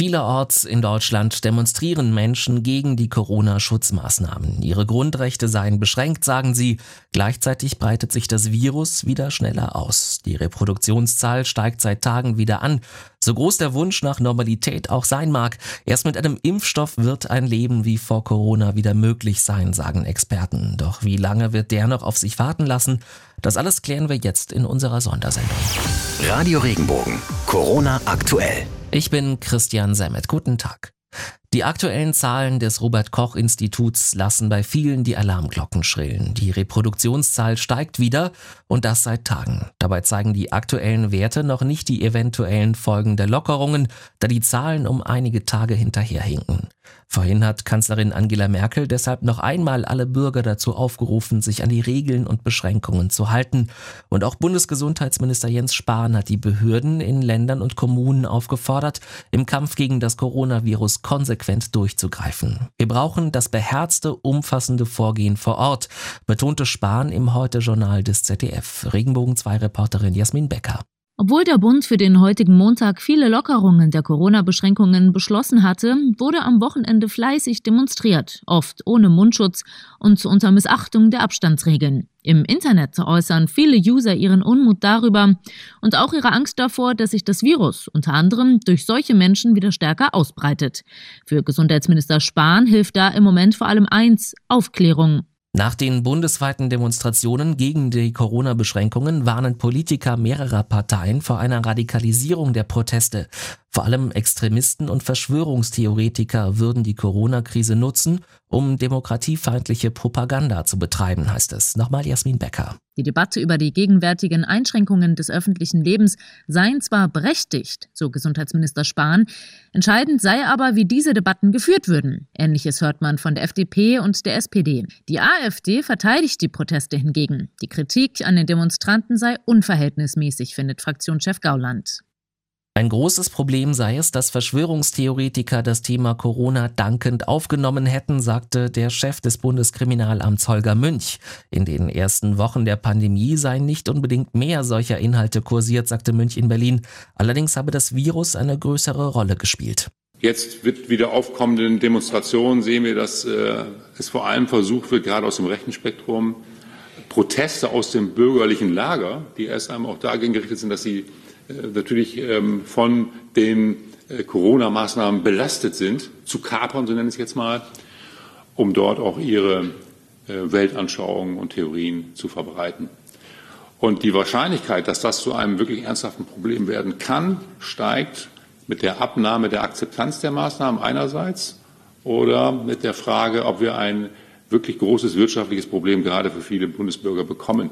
Vielerorts in Deutschland demonstrieren Menschen gegen die Corona-Schutzmaßnahmen. Ihre Grundrechte seien beschränkt, sagen sie. Gleichzeitig breitet sich das Virus wieder schneller aus. Die Reproduktionszahl steigt seit Tagen wieder an. So groß der Wunsch nach Normalität auch sein mag, erst mit einem Impfstoff wird ein Leben wie vor Corona wieder möglich sein, sagen Experten. Doch wie lange wird der noch auf sich warten lassen? Das alles klären wir jetzt in unserer Sondersendung. Radio Regenbogen, Corona aktuell. Ich bin Christian Semmet. Guten Tag. Die aktuellen Zahlen des Robert Koch Instituts lassen bei vielen die Alarmglocken schrillen. Die Reproduktionszahl steigt wieder und das seit Tagen. Dabei zeigen die aktuellen Werte noch nicht die eventuellen Folgen der Lockerungen, da die Zahlen um einige Tage hinterherhinken. Vorhin hat Kanzlerin Angela Merkel deshalb noch einmal alle Bürger dazu aufgerufen, sich an die Regeln und Beschränkungen zu halten. Und auch Bundesgesundheitsminister Jens Spahn hat die Behörden in Ländern und Kommunen aufgefordert, im Kampf gegen das Coronavirus konsequent durchzugreifen. Wir brauchen das beherzte, umfassende Vorgehen vor Ort, betonte Spahn im Heute-Journal des ZDF. Regenbogen 2 Reporterin Jasmin Becker. Obwohl der Bund für den heutigen Montag viele Lockerungen der Corona-Beschränkungen beschlossen hatte, wurde am Wochenende fleißig demonstriert, oft ohne Mundschutz und unter Missachtung der Abstandsregeln. Im Internet äußern viele User ihren Unmut darüber und auch ihre Angst davor, dass sich das Virus unter anderem durch solche Menschen wieder stärker ausbreitet. Für Gesundheitsminister Spahn hilft da im Moment vor allem eins, Aufklärung nach den bundesweiten Demonstrationen gegen die Corona-Beschränkungen warnen Politiker mehrerer Parteien vor einer Radikalisierung der Proteste. Vor allem Extremisten und Verschwörungstheoretiker würden die Corona-Krise nutzen, um demokratiefeindliche Propaganda zu betreiben, heißt es. Nochmal Jasmin Becker. Die Debatte über die gegenwärtigen Einschränkungen des öffentlichen Lebens seien zwar berechtigt, so Gesundheitsminister Spahn, entscheidend sei aber, wie diese Debatten geführt würden. Ähnliches hört man von der FDP und der SPD. Die AfD verteidigt die Proteste hingegen. Die Kritik an den Demonstranten sei unverhältnismäßig, findet Fraktionschef Gauland. Ein großes Problem sei es, dass Verschwörungstheoretiker das Thema Corona dankend aufgenommen hätten, sagte der Chef des Bundeskriminalamts Holger Münch. In den ersten Wochen der Pandemie seien nicht unbedingt mehr solcher Inhalte kursiert, sagte Münch in Berlin. Allerdings habe das Virus eine größere Rolle gespielt. Jetzt wird wieder aufkommenden Demonstrationen sehen wir, dass äh, es vor allem versucht wird, gerade aus dem rechten Spektrum, Proteste aus dem bürgerlichen Lager, die erst einmal auch dagegen gerichtet sind, dass sie natürlich ähm, von den äh, Corona-Maßnahmen belastet sind, zu kapern, so nenne ich es jetzt mal, um dort auch ihre äh, Weltanschauungen und Theorien zu verbreiten. Und die Wahrscheinlichkeit, dass das zu einem wirklich ernsthaften Problem werden kann, steigt mit der Abnahme der Akzeptanz der Maßnahmen einerseits oder mit der Frage, ob wir ein wirklich großes wirtschaftliches Problem gerade für viele Bundesbürger bekommen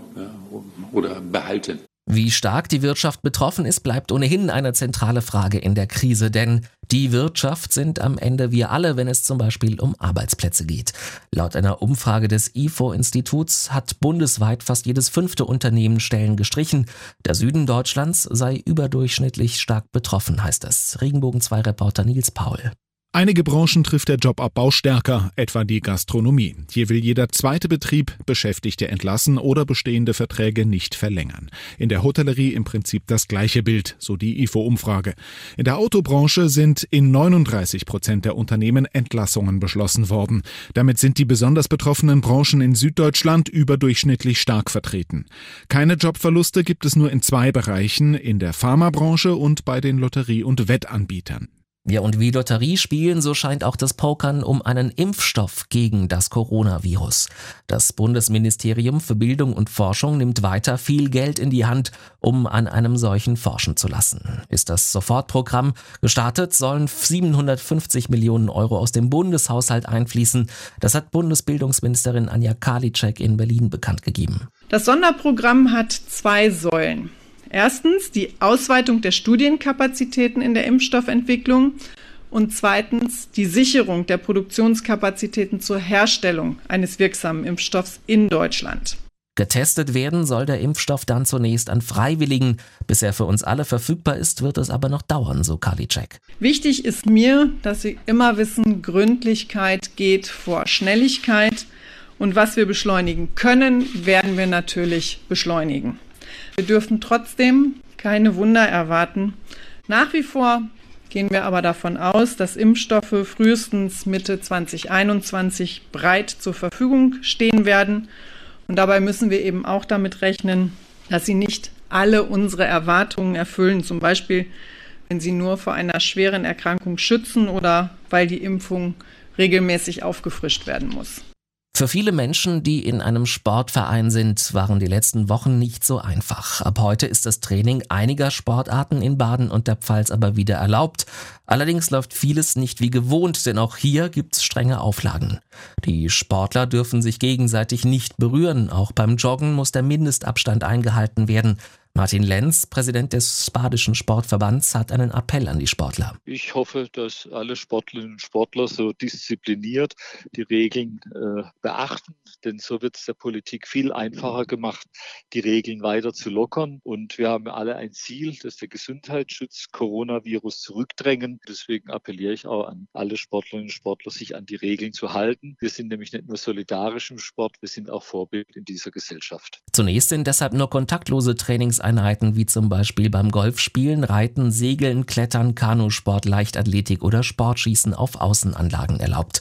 oder behalten. Wie stark die Wirtschaft betroffen ist, bleibt ohnehin eine zentrale Frage in der Krise, denn die Wirtschaft sind am Ende wir alle, wenn es zum Beispiel um Arbeitsplätze geht. Laut einer Umfrage des IFO-Instituts hat bundesweit fast jedes fünfte Unternehmen Stellen gestrichen. Der Süden Deutschlands sei überdurchschnittlich stark betroffen, heißt es. Regenbogen 2 Reporter Nils Paul. Einige Branchen trifft der Jobabbau stärker, etwa die Gastronomie. Hier will jeder zweite Betrieb Beschäftigte entlassen oder bestehende Verträge nicht verlängern. In der Hotellerie im Prinzip das gleiche Bild, so die IFO-Umfrage. In der Autobranche sind in 39 Prozent der Unternehmen Entlassungen beschlossen worden. Damit sind die besonders betroffenen Branchen in Süddeutschland überdurchschnittlich stark vertreten. Keine Jobverluste gibt es nur in zwei Bereichen, in der Pharmabranche und bei den Lotterie- und Wettanbietern. Ja, und wie Lotterie spielen, so scheint auch das Pokern um einen Impfstoff gegen das Coronavirus. Das Bundesministerium für Bildung und Forschung nimmt weiter viel Geld in die Hand, um an einem solchen forschen zu lassen. Ist das Sofortprogramm gestartet, sollen 750 Millionen Euro aus dem Bundeshaushalt einfließen. Das hat Bundesbildungsministerin Anja Karliczek in Berlin bekannt gegeben. Das Sonderprogramm hat zwei Säulen. Erstens die Ausweitung der Studienkapazitäten in der Impfstoffentwicklung und zweitens die Sicherung der Produktionskapazitäten zur Herstellung eines wirksamen Impfstoffs in Deutschland. Getestet werden soll der Impfstoff dann zunächst an Freiwilligen. Bis er für uns alle verfügbar ist, wird es aber noch dauern, so Karliczek. Wichtig ist mir, dass Sie immer wissen, Gründlichkeit geht vor Schnelligkeit. Und was wir beschleunigen können, werden wir natürlich beschleunigen. Wir dürfen trotzdem keine Wunder erwarten. Nach wie vor gehen wir aber davon aus, dass Impfstoffe frühestens Mitte 2021 breit zur Verfügung stehen werden. Und dabei müssen wir eben auch damit rechnen, dass sie nicht alle unsere Erwartungen erfüllen, zum Beispiel wenn sie nur vor einer schweren Erkrankung schützen oder weil die Impfung regelmäßig aufgefrischt werden muss. Für viele Menschen, die in einem Sportverein sind, waren die letzten Wochen nicht so einfach. Ab heute ist das Training einiger Sportarten in Baden und der Pfalz aber wieder erlaubt. Allerdings läuft vieles nicht wie gewohnt, denn auch hier gibt's strenge Auflagen. Die Sportler dürfen sich gegenseitig nicht berühren. Auch beim Joggen muss der Mindestabstand eingehalten werden. Martin Lenz, Präsident des Badischen Sportverbands, hat einen Appell an die Sportler. Ich hoffe, dass alle Sportlerinnen und Sportler so diszipliniert die Regeln äh, beachten, denn so wird es der Politik viel einfacher gemacht, die Regeln weiter zu lockern. Und wir haben alle ein Ziel, dass der Gesundheitsschutz Coronavirus zurückdrängen. Deswegen appelliere ich auch an alle Sportlerinnen und Sportler, sich an die Regeln zu halten. Wir sind nämlich nicht nur solidarisch im Sport, wir sind auch Vorbild in dieser Gesellschaft. Zunächst sind deshalb nur kontaktlose Trainings Trainingseinheiten wie zum Beispiel beim Golfspielen, Reiten, Segeln, Klettern, Kanusport, Leichtathletik oder Sportschießen auf Außenanlagen erlaubt.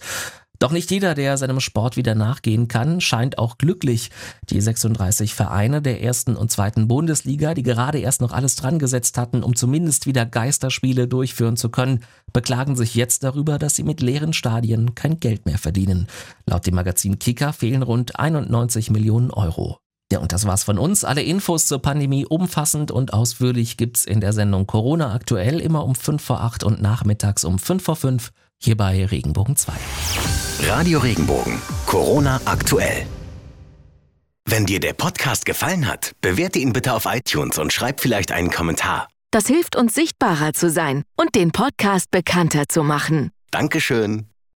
Doch nicht jeder, der seinem Sport wieder nachgehen kann, scheint auch glücklich. Die 36 Vereine der ersten und zweiten Bundesliga, die gerade erst noch alles dran gesetzt hatten, um zumindest wieder Geisterspiele durchführen zu können, beklagen sich jetzt darüber, dass sie mit leeren Stadien kein Geld mehr verdienen. Laut dem Magazin Kicker fehlen rund 91 Millionen Euro. Ja, und das war's von uns. Alle Infos zur Pandemie umfassend und ausführlich gibt's in der Sendung Corona aktuell immer um 5 vor 8 und nachmittags um 5 vor 5 hier bei Regenbogen 2. Radio Regenbogen, Corona aktuell. Wenn dir der Podcast gefallen hat, bewerte ihn bitte auf iTunes und schreib vielleicht einen Kommentar. Das hilft uns sichtbarer zu sein und den Podcast bekannter zu machen. Dankeschön.